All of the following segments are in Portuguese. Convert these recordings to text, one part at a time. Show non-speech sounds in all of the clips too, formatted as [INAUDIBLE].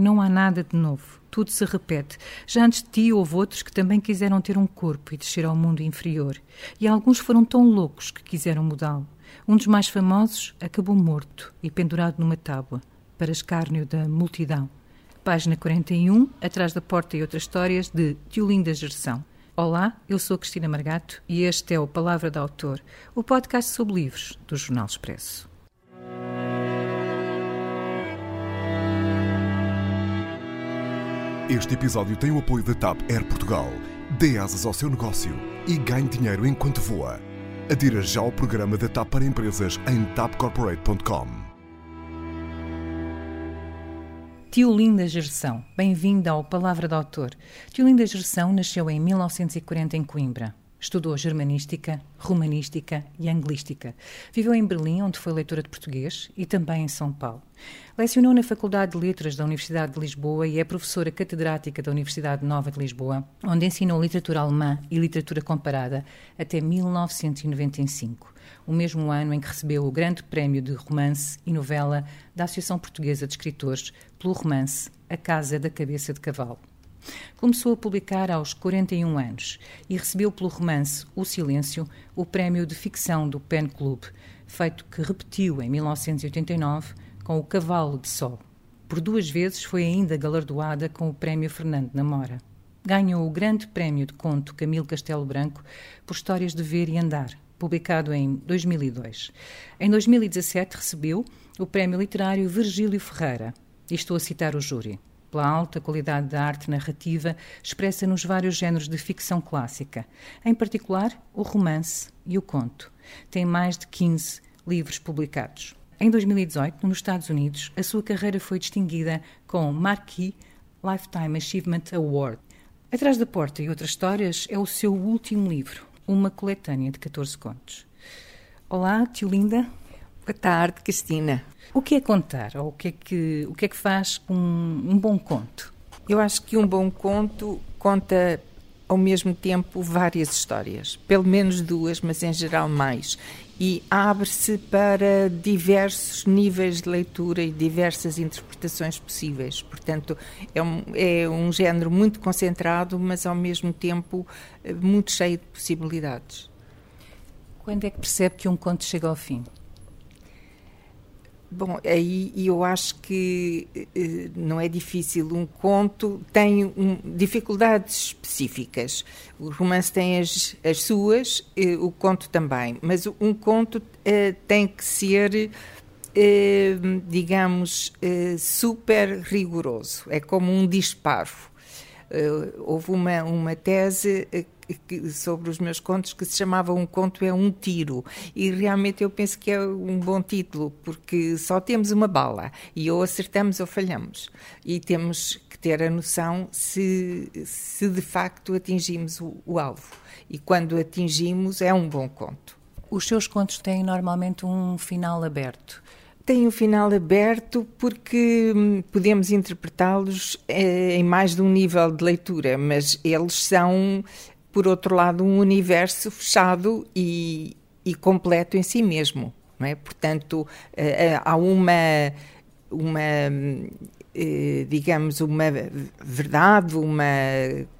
Não há nada de novo. Tudo se repete. Já antes de ti houve outros que também quiseram ter um corpo e descer ao mundo inferior. E alguns foram tão loucos que quiseram mudá-lo. Um dos mais famosos acabou morto e pendurado numa tábua, para escárnio da multidão. Página 41, Atrás da Porta e Outras Histórias, de Tiolinda Gerção. Olá, eu sou Cristina Margato e este é o Palavra de Autor, o podcast sobre livros do Jornal Expresso. Este episódio tem o apoio da TAP Air Portugal. Dê asas ao seu negócio e ganhe dinheiro enquanto voa. Adira já ao programa da TAP para empresas em tapcorporate.com. Tio Linda Gerção, bem-vinda ao Palavra de Autor. Tio Linda Gerção nasceu em 1940 em Coimbra. Estudou germanística, romanística e anglística. Viveu em Berlim, onde foi leitora de português, e também em São Paulo. Lecionou na Faculdade de Letras da Universidade de Lisboa e é professora catedrática da Universidade Nova de Lisboa, onde ensinou literatura alemã e literatura comparada até 1995, o mesmo ano em que recebeu o Grande Prémio de Romance e Novela da Associação Portuguesa de Escritores pelo romance A Casa da Cabeça de Cavalo. Começou a publicar aos 41 anos e recebeu pelo romance O Silêncio o prémio de ficção do Pen Club, feito que repetiu em 1989 com O Cavalo de Sol. Por duas vezes foi ainda galardoada com o prémio Fernando Namora. Ganhou o Grande Prémio de Conto Camilo Castelo Branco por Histórias de Ver e Andar, publicado em 2002. Em 2017 recebeu o Prémio Literário Virgílio Ferreira, e estou a citar o júri pela alta qualidade da arte narrativa expressa nos vários géneros de ficção clássica, em particular o romance e o conto. Tem mais de 15 livros publicados. Em 2018, nos Estados Unidos, a sua carreira foi distinguida com o Marquis Lifetime Achievement Award. Atrás da Porta e Outras Histórias é o seu último livro, uma coletânea de 14 contos. Olá, tio Linda. Boa tarde, Cristina. O que é contar? Ou o que é que, o que, é que faz um, um bom conto? Eu acho que um bom conto conta ao mesmo tempo várias histórias, pelo menos duas, mas em geral mais. E abre-se para diversos níveis de leitura e diversas interpretações possíveis. Portanto, é um, é um género muito concentrado, mas ao mesmo tempo eh, muito cheio de possibilidades. Quando é que percebe que um conto chega ao fim? Bom, aí eu acho que eh, não é difícil. Um conto tem um, dificuldades específicas. O romance tem as, as suas, eh, o conto também. Mas um conto eh, tem que ser, digamos, super rigoroso. É como um disparo. Houve uma, uma tese sobre os meus contos que se chamava Um Conto é um Tiro. E realmente eu penso que é um bom título, porque só temos uma bala e ou acertamos ou falhamos. E temos que ter a noção se, se de facto atingimos o, o alvo. E quando atingimos, é um bom conto. Os seus contos têm normalmente um final aberto tem um final aberto porque hum, podemos interpretá-los eh, em mais de um nível de leitura, mas eles são por outro lado, um universo fechado e, e completo em si mesmo. Não é? Portanto, uh, há uma, uma uh, digamos, uma verdade, uma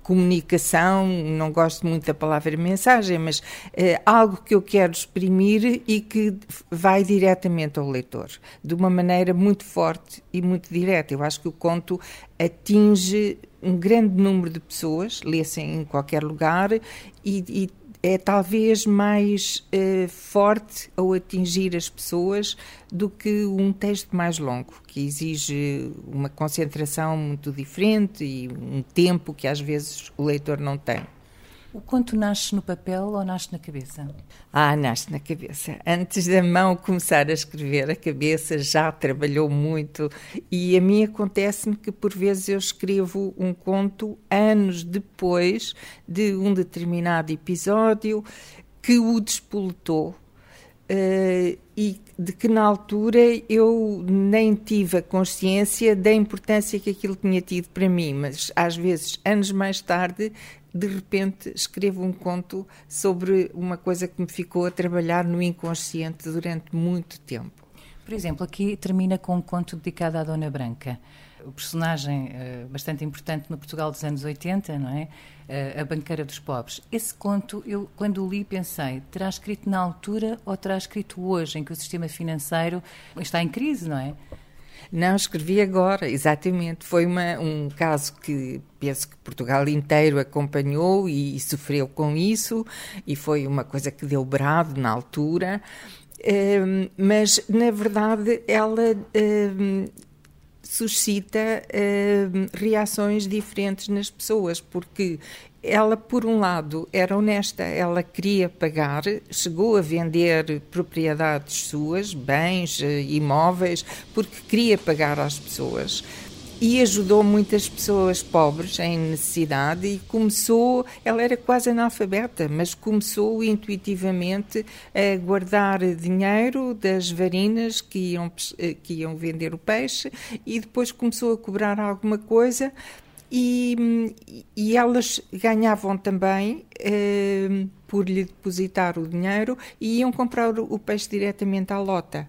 comunicação, não gosto muito da palavra mensagem, mas uh, algo que eu quero exprimir e que vai diretamente ao leitor, de uma maneira muito forte e muito direta. Eu acho que o conto atinge um grande número de pessoas, lê-se em qualquer lugar e, e é talvez mais uh, forte ao atingir as pessoas do que um texto mais longo, que exige uma concentração muito diferente e um tempo que às vezes o leitor não tem. O conto nasce no papel ou nasce na cabeça? Ah, nasce na cabeça. Antes da mão começar a escrever, a cabeça já trabalhou muito e a mim acontece-me que por vezes eu escrevo um conto anos depois de um determinado episódio que o despoletou. Uh, e de que na altura eu nem tive a consciência da importância que aquilo tinha tido para mim, mas às vezes, anos mais tarde, de repente escrevo um conto sobre uma coisa que me ficou a trabalhar no inconsciente durante muito tempo. Por exemplo, aqui termina com um conto dedicado à Dona Branca. o personagem uh, bastante importante no Portugal dos anos 80, não é? Uh, a Banqueira dos Pobres. Esse conto, eu quando o li pensei, terá escrito na altura ou terá escrito hoje, em que o sistema financeiro está em crise, não é? Não, escrevi agora, exatamente. Foi uma, um caso que penso que Portugal inteiro acompanhou e, e, sofreu com isso, e foi uma coisa que deu brado na altura. Um, mas, na verdade, ela. Um, suscita reações diferentes nas pessoas, porque ela, por um lado, era honesta, ela queria pagar, chegou a vender propriedades suas, bens, eh, imóveis, porque queria pagar às pessoas. E ajudou muitas pessoas pobres em necessidade e começou, ela era quase analfabeta, mas começou intuitivamente a guardar dinheiro das varinas que iam, eh, que iam vender o peixe e depois começou a cobrar alguma coisa e, e elas ganhavam também eh, por lhe depositar o dinheiro e iam comprar o, peixe diretamente à lota.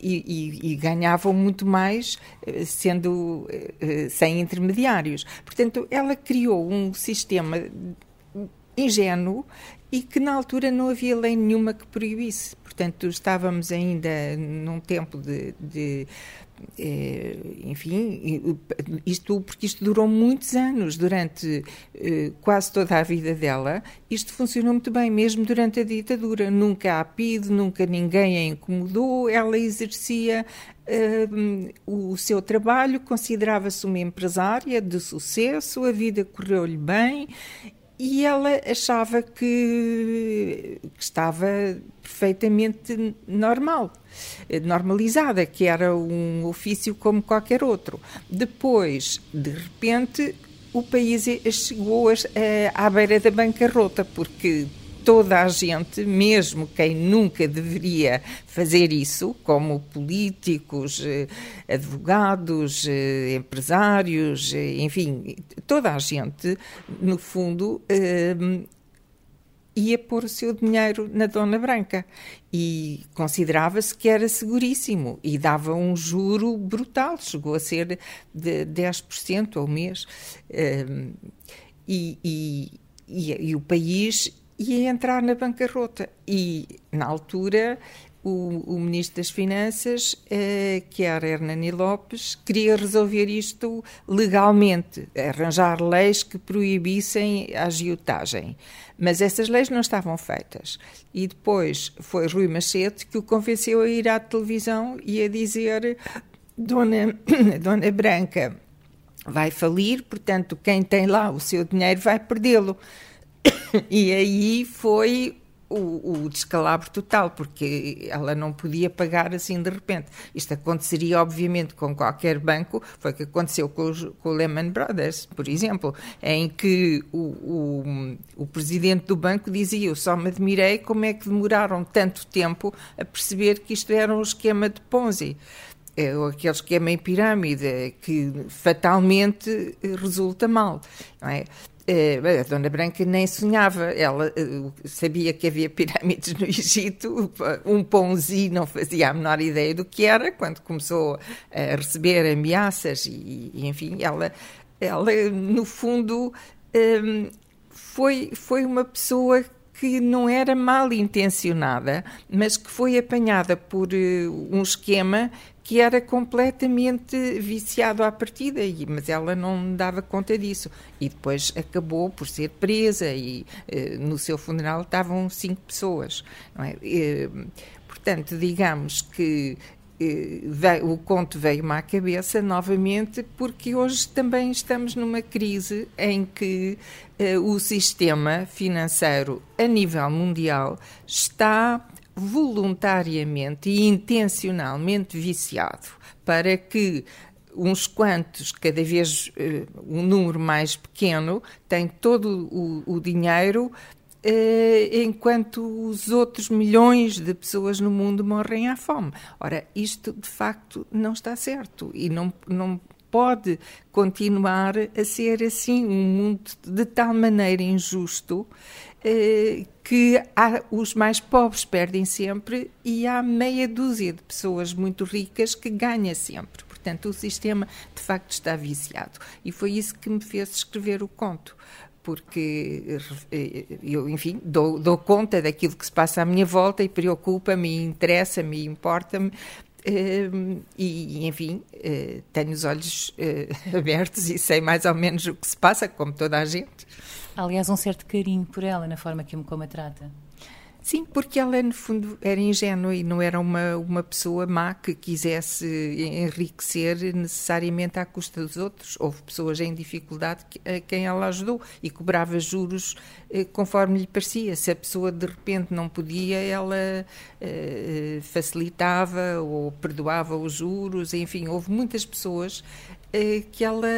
E, e, e ganhavam muito mais eh, sendo eh, sem intermediários. Portanto, ela criou um sistema ingênuo e que na altura não havia lei nenhuma que proibisse. Portanto, estávamos ainda num tempo de, de é, enfim, isto porque isto durou muitos anos, durante eh, quase toda a vida dela, isto funcionou muito bem, mesmo durante a ditadura. Nunca há PID, nunca ninguém a incomodou, ela exercia uh, o seu trabalho, considerava-se uma empresária de sucesso, a vida correu-lhe bem e ela achava que, que estava perfeitamente normal normalizada, que era um ofício como qualquer outro. Depois, de repente, o país chegou à beira da bancarrota, porque toda a gente, mesmo quem nunca deveria fazer isso, como políticos, eh, advogados, eh, empresários, eh, enfim, toda a gente, no fundo, ia pôr o seu dinheiro na Dona Branca e considerava-se que era seguríssimo e dava um juro brutal, chegou a ser de 10% ao mês. E, e, e, e o país ia entrar na bancarrota. E, na altura, o, o, Ministro das Finanças, eh, que era Hernani Lopes, queria resolver isto legalmente, arranjar leis que proibissem a agiotagem. Mas essas leis não estavam feitas. E depois foi Rui Machete que o convenceu a ir à televisão e a dizer: Dona, [CLEARS THROAT] Dona Branca vai falir, portanto, quem tem lá o seu dinheiro vai perdê-lo. [COUGHS] E aí foi o, o, descalabro total, porque ela não podia pagar assim de repente. Isto aconteceria, obviamente, com qualquer banco, foi o que aconteceu com, os, com o Lehman Brothers, por exemplo, em que o, o, o presidente do banco dizia: Eu só me admirei como é que demoraram tanto tempo a perceber que isto era um esquema de Ponzi. É aquele esquema em pirâmide que fatalmente resulta mal. Não é? Eh, a Dona Branca nem sonhava, ela eh, sabia que havia pirâmides no Egito, um ponzi não fazia a menor ideia do que era, quando começou a receber ameaças e, enfim, ela, ela no fundo ehm, foi, foi uma pessoa que não era mal intencionada, mas que foi apanhada por eh, um esquema que era completamente viciado à partida, mas ela não dava conta disso. E depois acabou por ser presa e eh, no seu funeral estavam cinco pessoas. É? E, portanto, digamos que veio, o conto veio-me à cabeça novamente porque hoje também estamos numa crise em que eh, o sistema financeiro a nível mundial está voluntariamente e intencionalmente viciado para que uns quantos, cada vez uh, um número mais pequeno, tem todo o, o dinheiro, enquanto os outros milhões de pessoas no mundo morrem à fome. Ora, isto de facto não está certo e não, não pode continuar a ser assim um mundo de tal maneira injusto eh, que há, os mais pobres perdem sempre e há meia dúzia de pessoas muito ricas que ganha sempre. Portanto, o sistema de facto está viciado. E foi isso que me fez escrever o conto porque eh, eu, enfim, dou, dou, conta daquilo que se passa à minha volta e preocupa-me, interessa-me, importa-me. Uh, e, enfim, uh, tenho os olhos uh, [LAUGHS] abertos e sei mais ou menos o que se passa, como toda a gente. Aliás, um certo carinho por ela na forma como a trata. Sim, porque ela, no fundo, era ingênua e não era uma, uma pessoa má que quisesse enriquecer necessariamente à custa dos outros. Houve pessoas em dificuldade a quem ela ajudou e cobrava juros eh, conforme lhe parecia. Se a pessoa de repente não podia, ela eh, facilitava ou perdoava os juros. Enfim, houve muitas pessoas eh, que ela,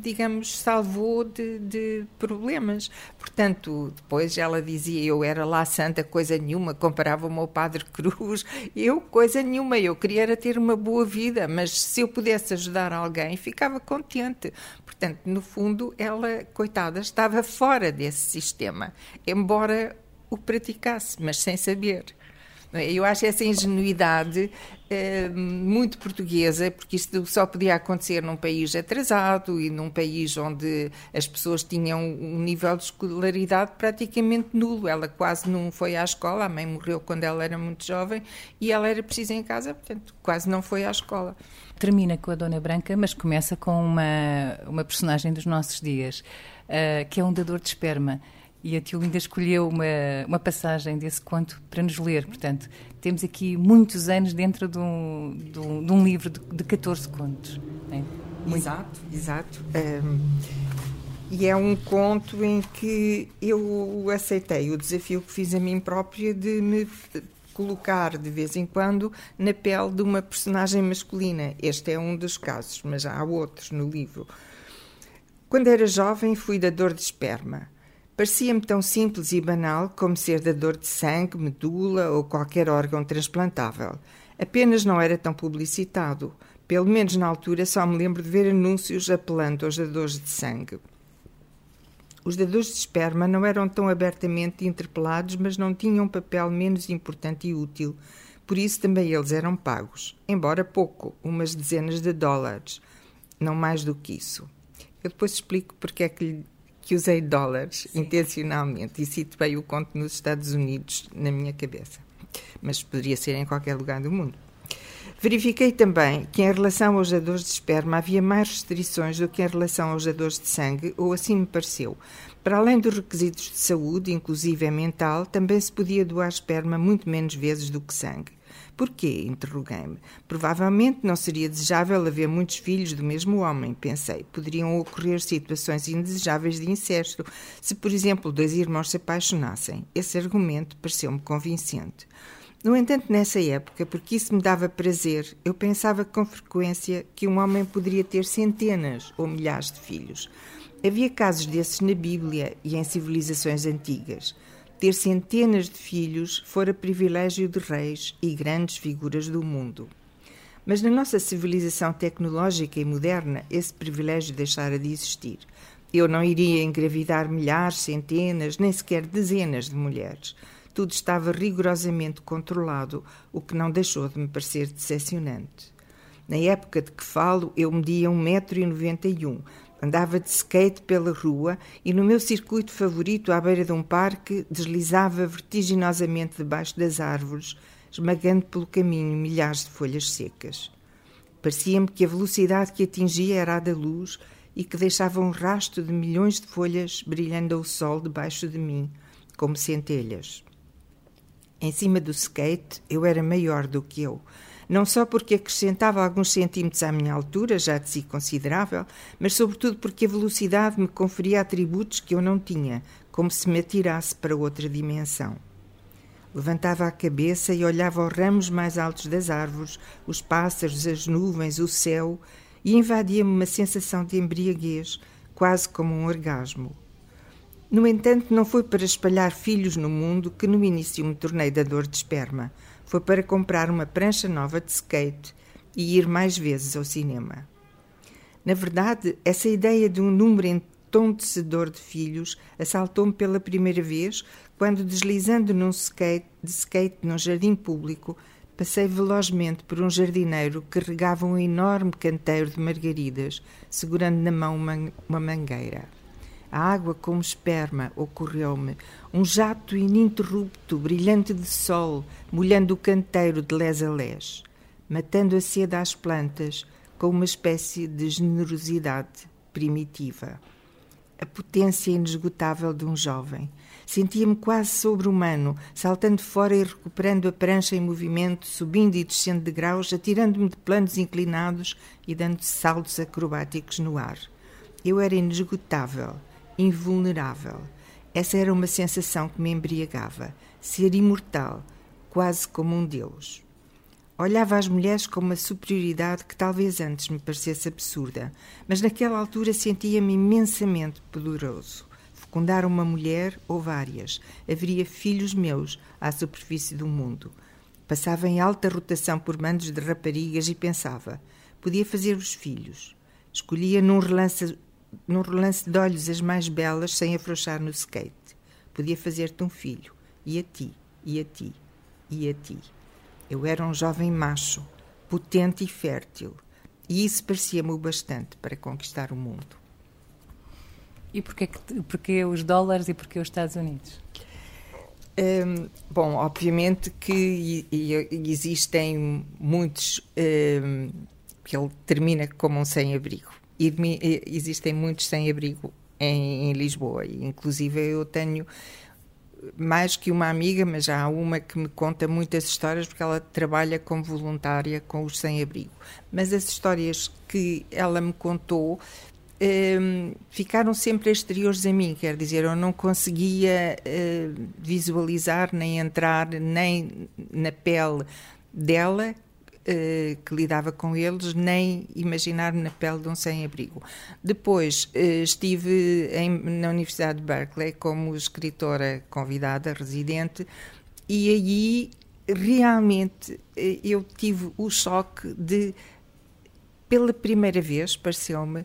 digamos, salvou de, de, problemas. Portanto, depois ela dizia: Eu era lá santa, coisa nenhuma, comparava-me ao Padre [LAUGHS] Cruz, eu, coisa nenhuma, eu queria era ter uma boa vida, mas se eu pudesse ajudar alguém, ficava contente. Portanto, no fundo, ela, coitada, estava fora desse sistema, embora o praticasse, mas sem saber. Eu acho essa ingenuidade eh, muito portuguesa, porque isto só podia acontecer num país atrasado e num país onde as pessoas tinham um nível de escolaridade praticamente nulo. Ela quase não foi à escola, a mãe morreu quando ela era muito jovem e ela era precisa em casa, portanto, quase não foi à escola. Termina com a Dona Branca, mas começa com uma, uma personagem dos nossos dias, uh, que é um dador de esperma e a Tiolinda escolheu uma, uma passagem desse conto para nos ler. Portanto, temos aqui muitos anos dentro de um, de um, de um livro de, de 14 contos. É? Exato, exato. Um, e é um conto em que eu aceitei o desafio que fiz a mim própria de me colocar de vez em quando na pele de uma personagem masculina. Este é um dos casos, mas há outros no livro. Quando era jovem, fui dador de esperma. Parecia-me tão simples e banal como ser dador de sangue, medula ou qualquer órgão transplantável. Apenas não era tão publicitado. Pelo menos na altura só me lembro de ver anúncios apelando aos dadores de sangue. Os dadores de esperma não eram tão abertamente interpelados, mas não tinham um papel menos importante e útil. Por isso também eles eram pagos, embora pouco, umas dezenas de dólares, não mais do que isso. Eu depois explico porque é que que usei dólares Sim. intencionalmente e situei o conto nos Estados Unidos na minha cabeça, mas poderia ser em qualquer lugar do mundo. Verifiquei também que em relação aos dadores de esperma havia mais restrições do que em relação aos dadores de sangue, ou assim me pareceu. Para além dos requisitos de saúde, inclusive mental, também se podia doar esperma muito menos vezes do que sangue. Porquê? Interroguei-me. Provavelmente não seria desejável haver muitos filhos do mesmo homem, pensei. Poderiam ocorrer situações indesejáveis de incesto, se, por exemplo, dois irmãos se apaixonassem. Esse argumento pareceu-me convincente. No entanto, nessa época, porque isso me dava prazer, eu pensava com frequência que um homem poderia ter centenas ou milhares de filhos. Havia casos desses na Bíblia e em civilizações antigas. Ter centenas de filhos fora privilégio de reis e grandes figuras do mundo. Mas na nossa civilização tecnológica e moderna, esse privilégio deixara de existir. Eu não iria engravidar milhares, centenas, nem sequer dezenas de mulheres. Tudo estava rigorosamente controlado, o que não deixou de me parecer decepcionante. Na época de que falo, eu media 1,91m, Andava de skate pela rua e no meu circuito favorito à beira de um parque deslizava vertiginosamente debaixo das árvores, esmagando pelo caminho milhares de folhas secas. Parecia-me que a velocidade que atingia era a da luz e que deixava um rasto de milhões de folhas brilhando ao sol debaixo de mim, como centelhas. Em cima do skate eu era maior do que eu, não só porque acrescentava alguns centímetros à minha altura, já de si considerável, mas sobretudo porque a velocidade me conferia atributos que eu não tinha, como se me atirasse para outra dimensão. Levantava a cabeça e olhava os ramos mais altos das árvores, os pássaros, as nuvens, o céu, e invadia-me uma sensação de embriaguez, quase como um orgasmo. No entanto, não foi para espalhar filhos no mundo que no início me tornei dador de esperma foi para comprar uma prancha nova de skate e ir mais vezes ao cinema. Na verdade, essa ideia de um número entontecedor de filhos assaltou-me pela primeira vez quando, deslizando num skate, de skate num jardim público, Passei velozmente por um jardineiro que regava um enorme canteiro de margaridas, segurando na mão uma, uma mangueira. A água, como esperma, ocorreu-me, um jato ininterrupto, brilhante de sol, molhando o canteiro de les a les, matando a sede às plantas com uma espécie de generosidade primitiva. A potência inesgotável de um jovem. Sentia-me quase sobre-humano, saltando fora e recuperando a prancha em movimento, subindo e descendo de graus, atirando-me de planos inclinados e dando saltos acrobáticos no ar. Eu era inesgotável, invulnerável. Essa era uma sensação que me embriagava. Ser imortal, quase como um Deus. Olhava as mulheres com uma superioridade que talvez antes me parecesse absurda, mas naquela altura sentia-me imensamente poderoso. Fecundar uma mulher ou várias, haveria filhos meus à superfície do mundo. Passava em alta rotação por mandos de raparigas e pensava: podia fazer os filhos. Escolhia num relance num relance de olhos as mais belas sem afrouxar no skate. Podia fazer-te um filho, e a ti, e a ti, e a ti. Eu era um jovem macho, potente e fértil, e isso parecia-me o bastante para conquistar o mundo. E porquê, porquê os dólares e porquê os Estados Unidos? Um, bom, obviamente que existem muitos. Um, ele termina como um sem-abrigo existem muitos sem-abrigo em, em, Lisboa. Inclusive, eu tenho mais que uma amiga, mas já há uma que me conta muitas histórias, porque ela trabalha como voluntária com os sem-abrigo. Mas as histórias que ela me contou um, ficaram sempre exteriores a mim, quer dizer, eu não conseguia uh, visualizar nem entrar nem na pele dela, que lidava com eles, nem imaginar na pele de um sem-abrigo. Depois uh, estive em, na Universidade de Berkeley como escritora convidada, residente, e aí realmente uh, eu tive o choque de, pela primeira vez, pareceu-me,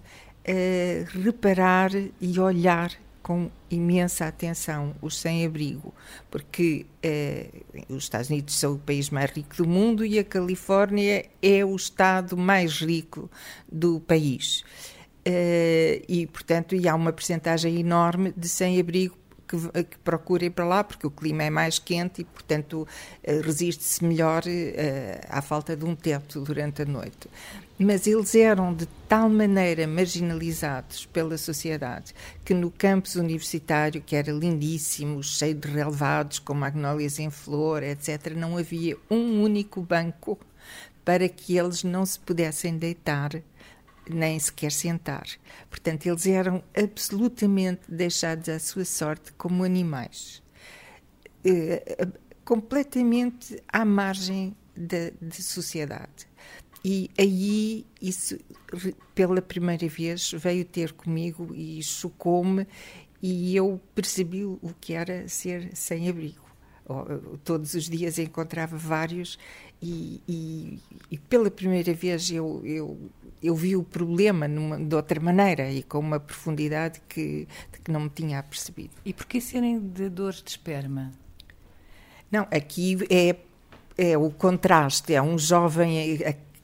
reparar e olhar com imensa atenção os sem-abrigo, porque eh, os Estados Unidos são o país mais rico do mundo e a Califórnia é o estado mais rico do país. Eh, e, portanto, e há uma percentagem enorme de sem-abrigo que, que procurem para lá, porque o clima é mais quente e, portanto, eh, resiste-se melhor uh, à falta de um teto durante a noite. Mas eles eram de tal maneira marginalizados pela sociedade que no campus universitário, que era lindíssimo, cheio de relevados, com magnólias em flor, etc., não havia um único banco para que eles não se pudessem deitar nem sequer sentar. Portanto, eles eram absolutamente deixados à sua sorte como animais, eh, completamente à margem da, da sociedade. E aí, isso, pela primeira vez, veio ter comigo e chocou-me, e eu percebi o que era ser sem abrigo. Todos os dias encontrava vários, e, e, e pela primeira vez eu, eu eu vi o problema numa, de outra maneira e com uma profundidade que, que não me tinha apercebido. E porquê serem de dores de esperma? Não, aqui é, é o contraste. É um jovem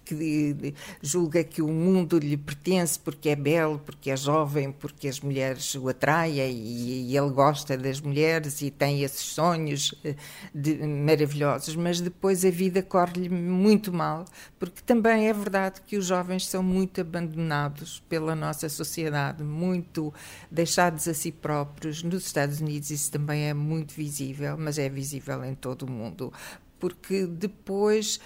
que julga que o mundo lhe pertence porque é belo, porque é jovem, porque as mulheres o atraem e, e ele gosta das mulheres e tem esses sonhos eh, de, maravilhosos, mas depois a vida corre-lhe muito mal, porque também é verdade que os jovens são muito abandonados pela nossa sociedade, muito deixados a si próprios. Nos Estados Unidos isso também é muito visível, mas é visível em todo o mundo porque depois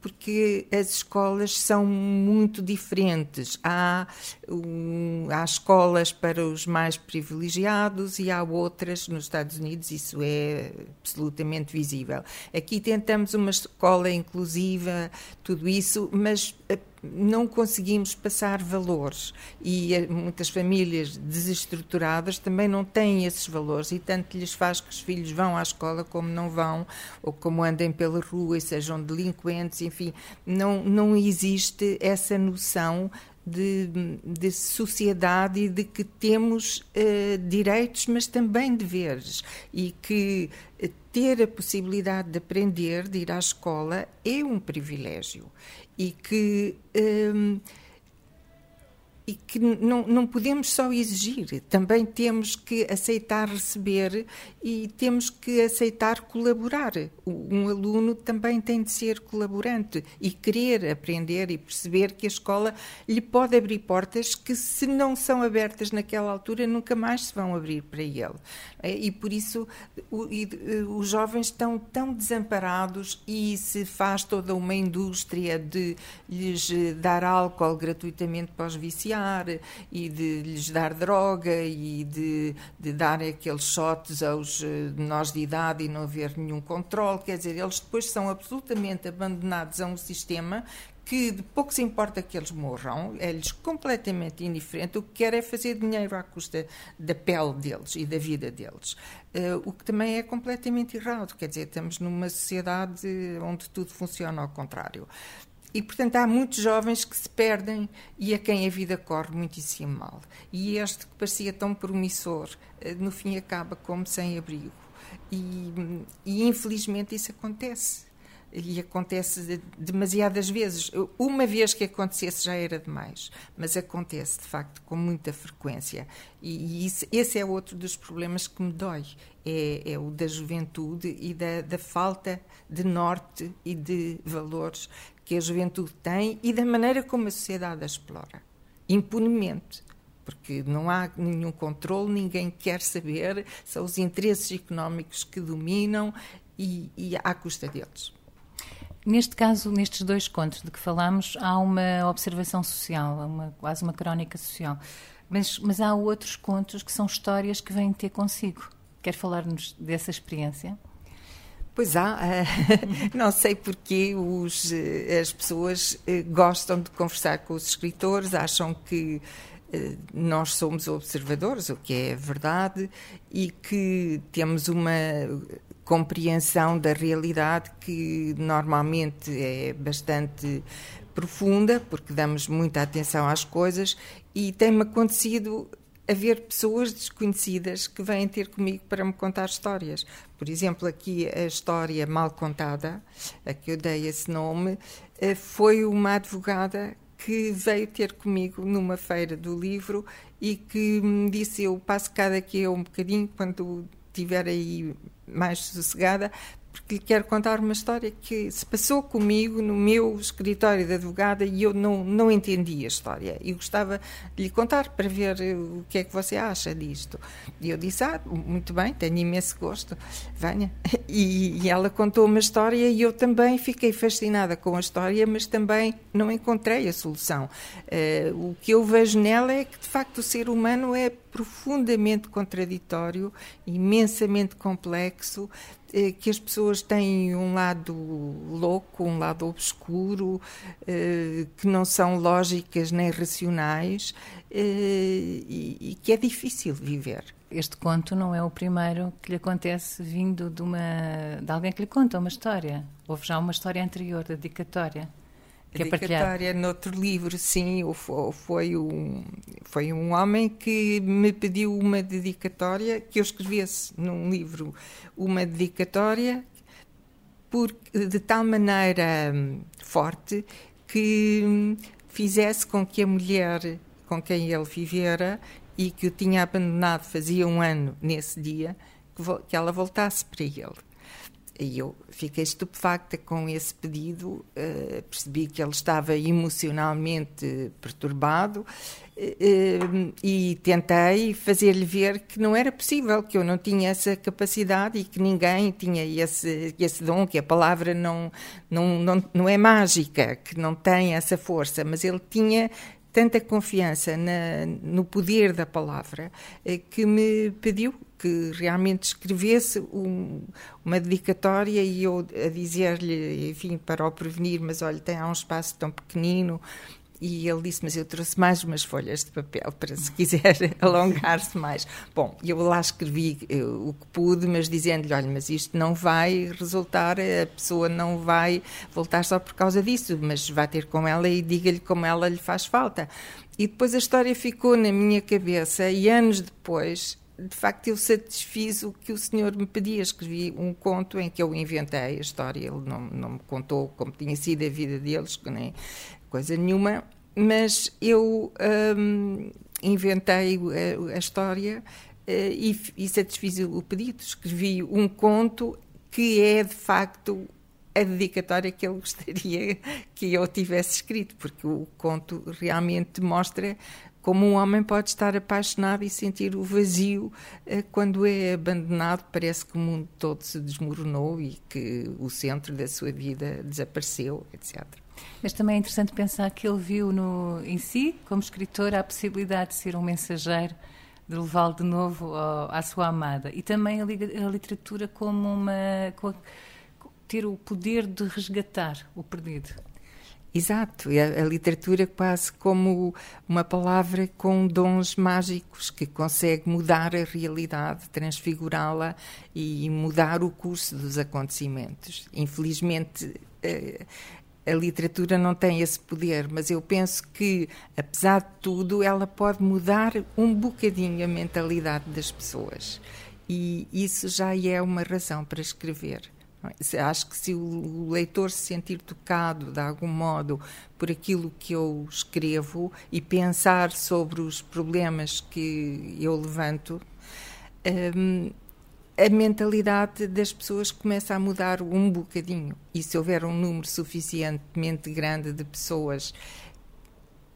porque as escolas são muito diferentes. Há, um, há escolas para os mais privilegiados e há outras nos Estados Unidos, isso é absolutamente visível. Aqui tentamos uma escola inclusiva, tudo isso, mas eh, não conseguimos passar valores. E eh, muitas famílias desestruturadas também não têm esses valores e tanto lhes faz que os filhos vão à escola como não vão ou como andem pela rua e sejam delinquentes, enfim, não, não existe essa noção de, de sociedade e de que temos uh, direitos, mas também deveres, e que uh, ter a possibilidade de aprender, de ir à escola, é um privilégio e que. Hum, e que não, não podemos só exigir, também temos que aceitar receber e temos que aceitar colaborar. Um aluno também tem de ser colaborante e querer aprender e perceber que a escola lhe pode abrir portas que, se não são abertas naquela altura, nunca mais se vão abrir para ele. É, e por isso os jovens estão tão desamparados e se faz toda uma indústria de lhes dar álcool gratuitamente para os viciados e de lhes dar droga e de, de dar aqueles shots aos eh, menores de idade e não haver nenhum controle. Quer dizer, eles depois são absolutamente abandonados a um sistema que de pouco se importa que eles morram, é-lhes completamente indiferente. O que quer é fazer dinheiro à custa da pele deles e da vida deles. Uh, o que também é completamente errado. Quer dizer, estamos numa sociedade onde tudo funciona ao contrário. E, portanto, há muitos jovens que se perdem e a quem a vida corre muitíssimo mal. E este que parecia tão promissor, eh, no fim acaba como sem abrigo. E, e infelizmente isso acontece. E acontece demasiadas vezes. Uma vez que acontecesse já era demais, mas acontece de facto com muita frequência. E isso, esse é outro dos problemas que me dói: é, é o da juventude e da, da falta de norte e de valores que a juventude tem e da maneira como a sociedade a explora. Impunemente. Porque não há nenhum controle, ninguém quer saber, são os interesses económicos que dominam e, e à custa deles. Neste caso, nestes dois contos de que falamos, há uma observação social, uma, quase uma crónica social. Mas, mas há outros contos que são histórias que vêm ter consigo. Quer falar-nos dessa experiência? Pois há, [LAUGHS] não sei porque os, eh, as pessoas eh, gostam de conversar com os escritores, acham que eh, nós somos observadores, o que é verdade, e que temos uma compreensão da realidade que normalmente é bastante profunda, porque damos muita atenção às coisas, e tem-me acontecido haver pessoas desconhecidas que vêm ter comigo para me contar histórias. Por exemplo, aqui a história mal contada, a que eu dei esse nome, eh, foi uma advogada que veio ter comigo numa feira do livro e que me disse: Eu passo cada aqui um bocadinho, quando estiver aí mais sossegada, porque lhe quero contar uma história que se passou comigo no meu escritório de advogada e eu não, não entendi a história. E gostava de lhe contar para ver o que é que você acha disto. E eu disse: Ah, muito bem, tenho imenso gosto, venha. [LAUGHS] E, e ela contou uma história e eu também fiquei fascinada com a história, mas também não encontrei a solução. Uh, o que eu vejo nela é que, de facto, o ser humano é profundamente contraditório, imensamente complexo, eh, que as pessoas têm um lado louco, um lado obscuro, eh, que não são lógicas nem racionais eh, e que é difícil viver. Este conto não é o primeiro que lhe acontece vindo de, uma, de alguém que lhe conta uma história. Houve já uma história anterior, dedicatória que dedicatória noutro livro, sim, foi um, foi um homem que me pediu uma dedicatória, que eu escrevesse num livro uma dedicatória por, de tal maneira hum, forte que fizesse com que a mulher com quem ele vivera e que o tinha abandonado fazia um ano nesse dia, que, que ela voltasse para ele. E eu fiquei estupefacta com esse pedido, uh, percebi que ele estava emocionalmente perturbado uh, e tentei fazer-lhe ver que não era possível, que eu não tinha essa capacidade e que ninguém tinha esse, esse dom, que a palavra não, não, não, não é mágica, que não tem essa força, mas ele tinha tanta confiança na, no poder da palavra que me pediu que realmente escrevesse um, uma dedicatória e eu a dizer-lhe, enfim, para o prevenir, mas olha, tem há um espaço tão pequenino. E ele disse: Mas eu trouxe mais umas folhas de papel [LAUGHS] para se quiser alongar-se mais. Bom, eu lá escrevi eu, eh, o que pude, mas dizendo-lhe: Olha, mas isto não vai resultar, a pessoa não vai voltar só por causa disso, mas vai ter com ela e diga-lhe como ela lhe faz falta. E depois a história ficou na minha cabeça e anos depois de facto, eu satisfiz o que o senhor me pedia. Escrevi um conto em que eu inventei a história. Ele não, não me contou como tinha sido a vida deles, nem coisa nenhuma, mas eu hum, inventei a, a história uh, e, e satisfiz o pedido. Escrevi um conto que é, de facto, a dedicatória que ele [LAUGHS] gostaria que eu tivesse escrito, porque o conto realmente mostra como um homem pode estar apaixonado e sentir o vazio eh, quando é abandonado, parece que o mundo todo se desmoronou e que o centro da sua vida desapareceu, etc. Mas também é interessante pensar que ele viu no, em si, como escritor, a possibilidade de ser um mensageiro, de levá-lo de novo ao, à sua amada. E também a, a literatura como uma. Com ter o poder de resgatar o perdido. Exato, a, a, literatura quase como uma palavra com dons mágicos que consegue mudar a realidade, transfigurá-la e mudar o curso dos acontecimentos. Infelizmente, a, literatura não tem esse poder, mas eu penso que, apesar de tudo, ela pode mudar um bocadinho a mentalidade das pessoas. E isso já é uma razão para escrever. Acho que se o leitor se sentir tocado de algum modo por aquilo que eu escrevo e pensar sobre os problemas que eu levanto, um, a mentalidade das pessoas começa a mudar um bocadinho. E se houver um número suficientemente grande de pessoas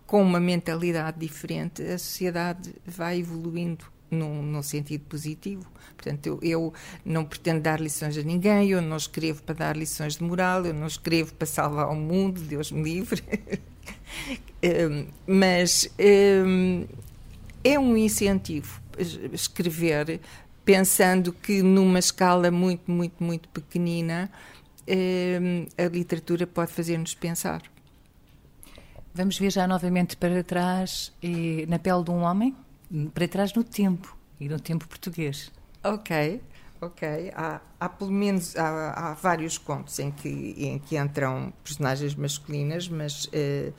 com uma mentalidade diferente, a sociedade vai evoluindo num, num sentido positivo. Portanto, eu, eu, não pretendo dar lições a ninguém, eu não escrevo para dar lições de moral, eu não escrevo para salvar o mundo, Deus me livre. [LAUGHS] um, mas um, é um incentivo escrever pensando que numa escala muito, muito, muito pequenina um, a literatura pode fazer-nos pensar. Vamos viajar novamente para trás e na pele de um homem? para trás no tempo e no tempo português. Ok, ok. Há, há pelo menos há, há, vários contos em que, em que entram personagens masculinas, mas uh,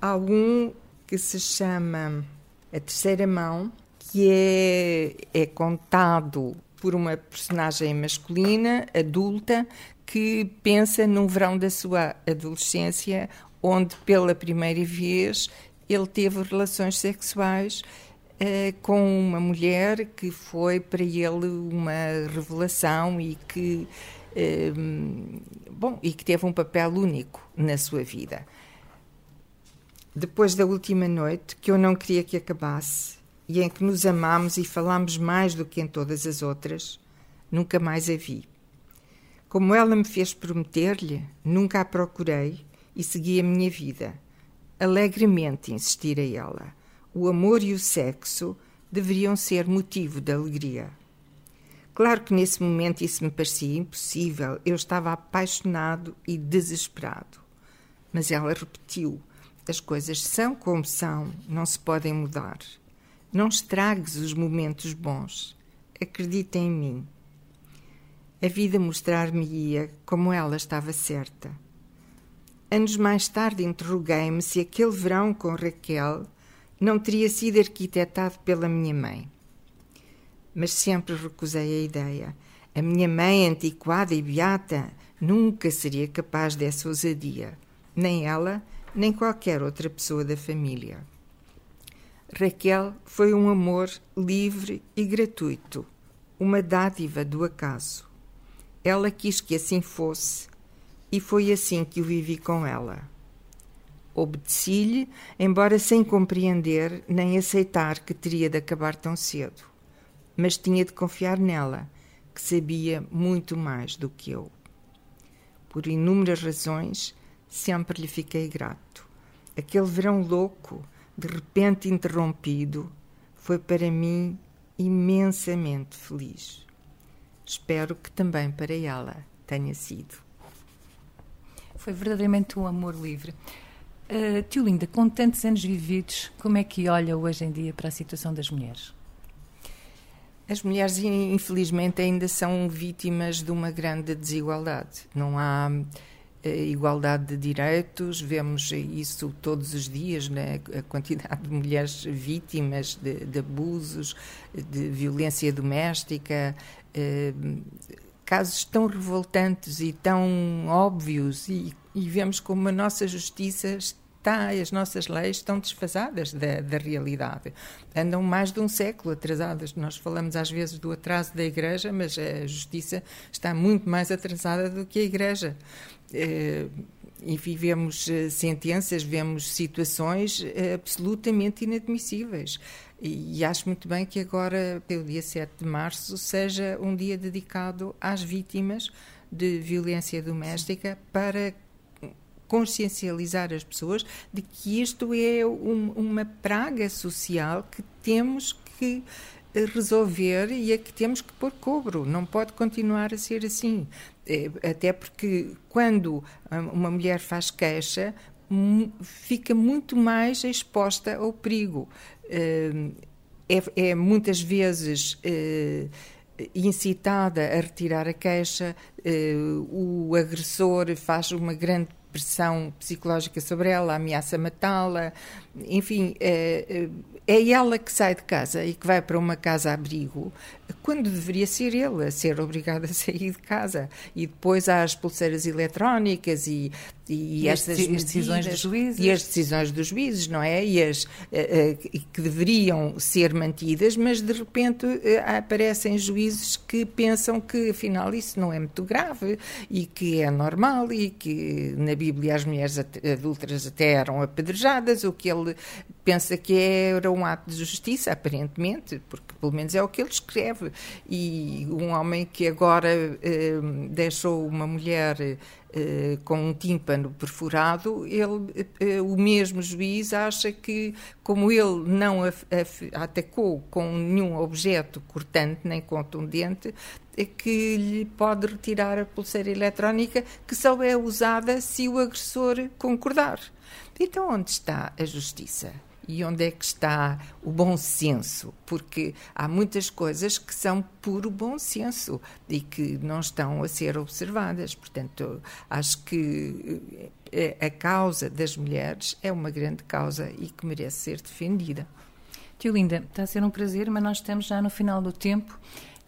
há um que se chama A Terceira Mão, que é, é contado por uma personagem masculina, adulta, que pensa num verão da sua adolescência, onde pela primeira vez ele teve relações sexuais uh, com uma mulher que foi para ele uma revelação e que, uh, bom, e que teve um papel único na sua vida. Depois da última noite, que eu não queria que acabasse, e em que nos amámos e falámos mais do que em todas as outras, nunca mais a vi. Como ela me fez prometer-lhe, nunca a procurei e segui a minha vida. Alegremente insistir a ela o amor e o sexo deveriam ser motivo de alegria. Claro que nesse momento isso me parecia impossível, eu estava apaixonado e desesperado. Mas ela repetiu: as coisas são como são, não se podem mudar. Não estragues os momentos bons. Acredita em mim. A vida mostrar-me-ia como ela estava certa. Anos mais tarde interroguei-me se aquele verão com Raquel não teria sido arquitetado pela minha mãe. Mas sempre recusei a ideia. A minha mãe, antiquada e beata, nunca seria capaz dessa ousadia. Nem ela, nem qualquer outra pessoa da família. Raquel foi um amor livre e gratuito, uma dádiva do acaso. Ela quis que assim fosse e foi assim que o vivi com ela. Obedeci-lhe, embora sem compreender nem aceitar que teria de acabar tão cedo. Mas tinha de confiar nela, que sabia muito mais do que eu. Por inúmeras razões, sempre lhe fiquei grato. Aquele verão louco, de repente interrompido, foi para mim imensamente feliz. Espero que também para ela tenha sido. Foi verdadeiramente um amor livre. Uh, tio Linda, com tantos anos vividos, como é que olha hoje em dia para a situação das mulheres? As mulheres, infelizmente, ainda são vítimas de uma grande desigualdade. Não há igualdade de direitos, vemos isso todos os dias, né? a quantidade de mulheres vítimas de, de abusos, de violência doméstica, eh, casos tão revoltantes e tão óbvios, e, e vemos como a nossa justiça está, as nossas leis estão desfasadas da, da, realidade. Andam mais de um século atrasadas. Nós falamos às vezes do atraso da Igreja, mas a justiça está muito mais atrasada do que a Igreja. Eh, enfim, vemos eh, sentenças, vemos situações eh, absolutamente inadmissíveis. E acho muito bem que agora, pelo dia 7 de março, seja um dia dedicado às vítimas de violência doméstica para consciencializar as pessoas de que isto é um, uma praga social que temos que resolver e a que temos que pôr cobro. Não pode continuar a ser assim. É, até porque quando uma mulher faz queixa, fica muito mais exposta ao perigo. É, é, é muitas vezes é, incitada a retirar a queixa, o agressor faz uma grande pressão psicológica sobre ela, ameaça matá-la, enfim, é, é ela que sai de casa e que vai para uma casa-abrigo, quando deveria ser ele a ser obrigado a sair de casa. E depois há as pulseiras eletrónicas e, e, e estas as decisões dos juízes. E as decisões dos juízes, não é? E as uh, uh, que deveriam ser mantidas, mas de repente uh, aparecem juízes que pensam que afinal isso não é muito grave e que é normal e que na Bíblia as mulheres adultas até eram apedrejadas, o que ele pensa que era um ato de justiça, aparentemente, porque pelo menos é o que ele escreve. E um homem que agora eh, deixou uma mulher eh, com um tímpano perfurado, ele, eh, o mesmo juiz acha que, como ele não a, atacou com nenhum objeto cortante nem contundente, é que lhe pode retirar a pulseira eletrónica que só é usada se o agressor concordar. Então, onde está a justiça? E onde é que está o bom senso, porque há muitas coisas que são puro bom senso e que não estão a ser observadas. Portanto, acho que eh, a causa das mulheres é uma grande causa e que merece ser defendida. Tio Linda, está a ser um prazer, mas nós estamos já no final do tempo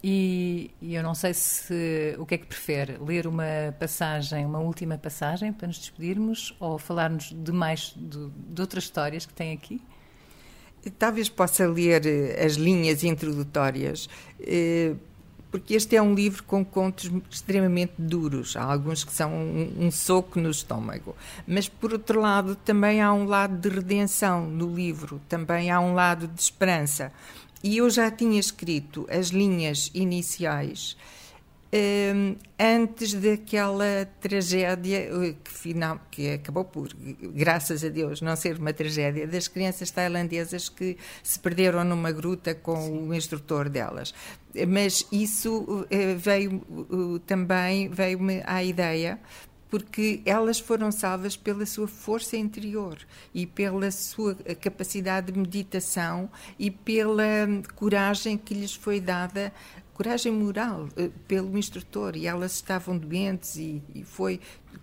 e, e, eu não sei se o que é que prefere, ler uma passagem, uma última passagem para nos despedirmos ou falar-nos de mais de, de, outras histórias que tem aqui? Talvez possa ler eh, as linhas introdutórias, eh, porque este é um livro com contos extremamente duros. Há alguns que são um, um soco no estômago. Mas, por outro lado, também há um lado de redenção no livro, também há um lado de esperança. E eu já tinha escrito as linhas iniciais um, antes daquela tragédia eh, que, final, que acabou por, graças a Deus, não ser uma tragédia, das crianças tailandesas que se perderam numa gruta com Sim. o instrutor delas. Mas isso uh, veio uh, também veio-me à ideia porque elas foram salvas pela sua força interior e pela sua capacidade de meditação e pela coragem que lhes foi dada coragem moral uh, pelo instrutor e elas estavam doentes e, e foi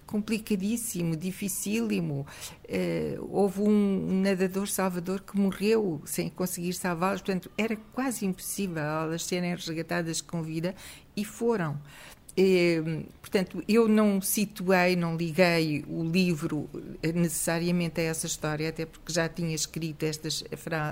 complicadíssimo, dificílimo. Uh, houve um, nadador salvador que morreu sem conseguir salvá-las, portanto era quase impossível elas serem resgatadas com vida e foram. Eh, portanto, eu não situei, não liguei o livro necessariamente a essa história, até porque já tinha escrito estas,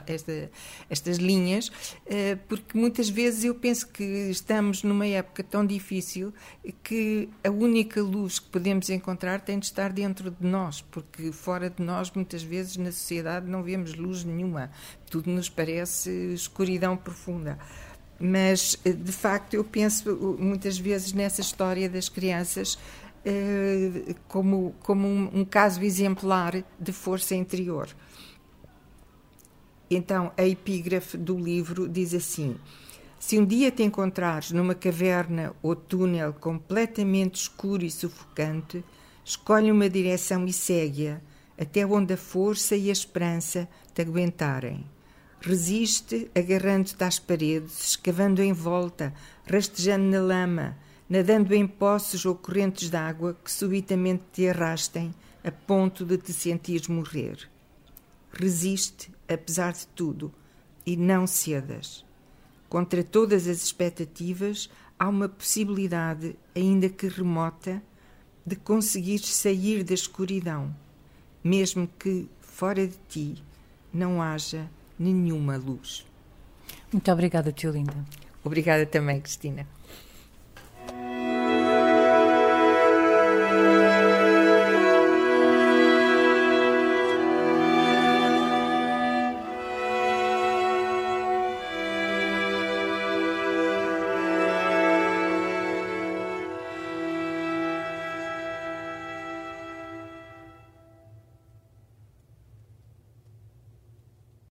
esta, estas linhas, eh, porque muitas vezes eu penso que estamos numa época tão difícil que a única luz que podemos encontrar tem de estar dentro de nós, porque fora de nós, muitas vezes na sociedade, não vemos luz nenhuma. Tudo nos parece escuridão profunda. Mas, eh, de facto, eu penso muitas vezes nessa história das crianças eh, como, como um, um caso exemplar de força interior. Então, a epígrafe do livro diz assim: Se um dia te encontrares numa caverna ou túnel completamente escuro e sufocante, escolhe uma direção e segue-a até onde a força e a esperança te aguentarem. Resiste agarrando-te às paredes, escavando em volta, rastejando na lama, nadando em poços ou correntes d'água que subitamente te arrastem a ponto de te sentires morrer. Resiste, apesar de tudo, e não cedas. Contra todas as expectativas, há uma possibilidade, ainda que remota, de conseguir sair da escuridão, mesmo que fora de ti não haja nenhuma luz. Muito obrigada, tio Linda. Obrigada também, Cristina.